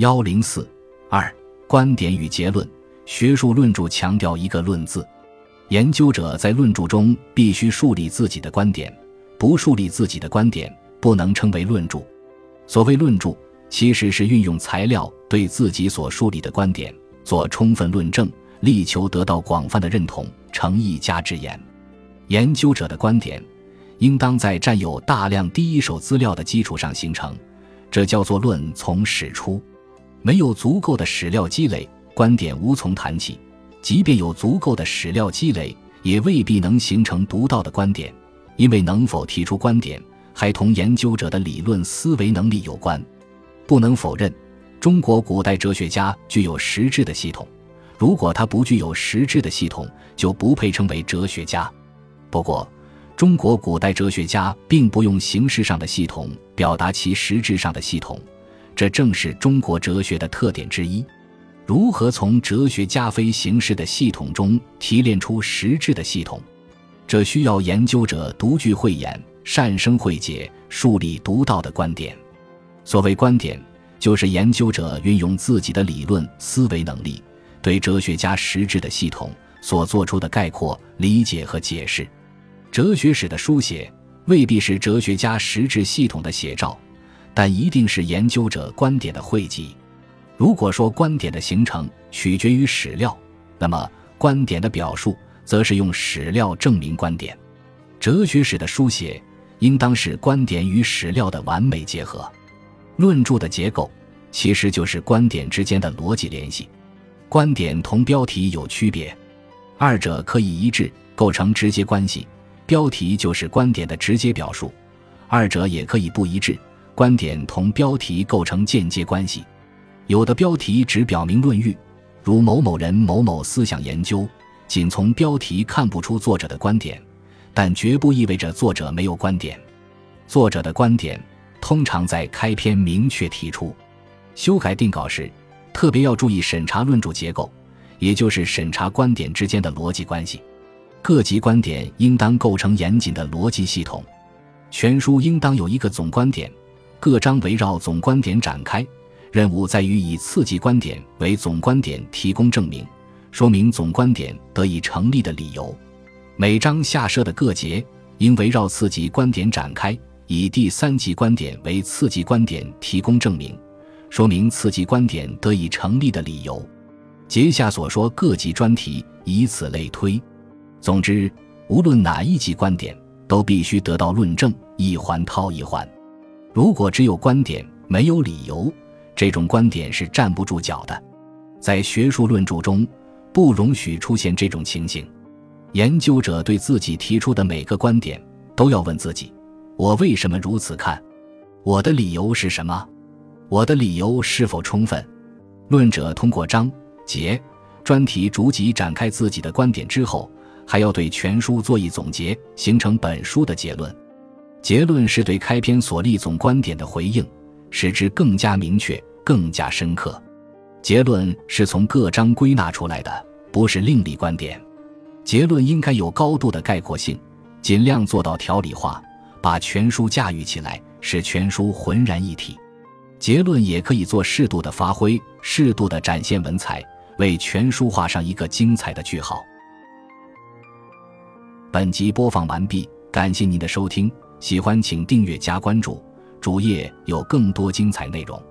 幺零四二观点与结论。学术论著强调一个“论”字，研究者在论著中必须树立自己的观点，不树立自己的观点，不能称为论著。所谓论著，其实是运用材料对自己所树立的观点做充分论证，力求得到广泛的认同，成一家之言。研究者的观点，应当在占有大量第一手资料的基础上形成，这叫做论从始出。没有足够的史料积累。观点无从谈起，即便有足够的史料积累，也未必能形成独到的观点，因为能否提出观点，还同研究者的理论思维能力有关。不能否认，中国古代哲学家具有实质的系统，如果他不具有实质的系统，就不配称为哲学家。不过，中国古代哲学家并不用形式上的系统表达其实质上的系统，这正是中国哲学的特点之一。如何从哲学家非形式的系统中提炼出实质的系统？这需要研究者独具慧眼，善生慧解，树立独到的观点。所谓观点，就是研究者运用自己的理论思维能力，对哲学家实质的系统所做出的概括、理解和解释。哲学史的书写未必是哲学家实质系统的写照，但一定是研究者观点的汇集。如果说观点的形成取决于史料，那么观点的表述则是用史料证明观点。哲学史的书写应当是观点与史料的完美结合。论著的结构其实就是观点之间的逻辑联系。观点同标题有区别，二者可以一致构成直接关系，标题就是观点的直接表述；二者也可以不一致，观点同标题构成间接关系。有的标题只表明论域，如某某人某某思想研究，仅从标题看不出作者的观点，但绝不意味着作者没有观点。作者的观点通常在开篇明确提出。修改定稿时，特别要注意审查论著结构，也就是审查观点之间的逻辑关系。各级观点应当构成严谨的逻辑系统。全书应当有一个总观点，各章围绕总观点展开。任务在于以次级观点为总观点提供证明，说明总观点得以成立的理由。每章下设的各节应围绕次级观点展开，以第三级观点为次级观点提供证明，说明次级观点得以成立的理由。节下所说各级专题，以此类推。总之，无论哪一级观点，都必须得到论证，一环套一环。如果只有观点，没有理由。这种观点是站不住脚的，在学术论著中，不容许出现这种情形。研究者对自己提出的每个观点，都要问自己：我为什么如此看？我的理由是什么？我的理由是否充分？论者通过章节、专题逐级展开自己的观点之后，还要对全书做一总结，形成本书的结论。结论是对开篇所立总观点的回应，使之更加明确。更加深刻，结论是从各章归纳出来的，不是另立观点。结论应该有高度的概括性，尽量做到条理化，把全书驾驭起来，使全书浑然一体。结论也可以做适度的发挥，适度的展现文采，为全书画上一个精彩的句号。本集播放完毕，感谢您的收听，喜欢请订阅加关注，主页有更多精彩内容。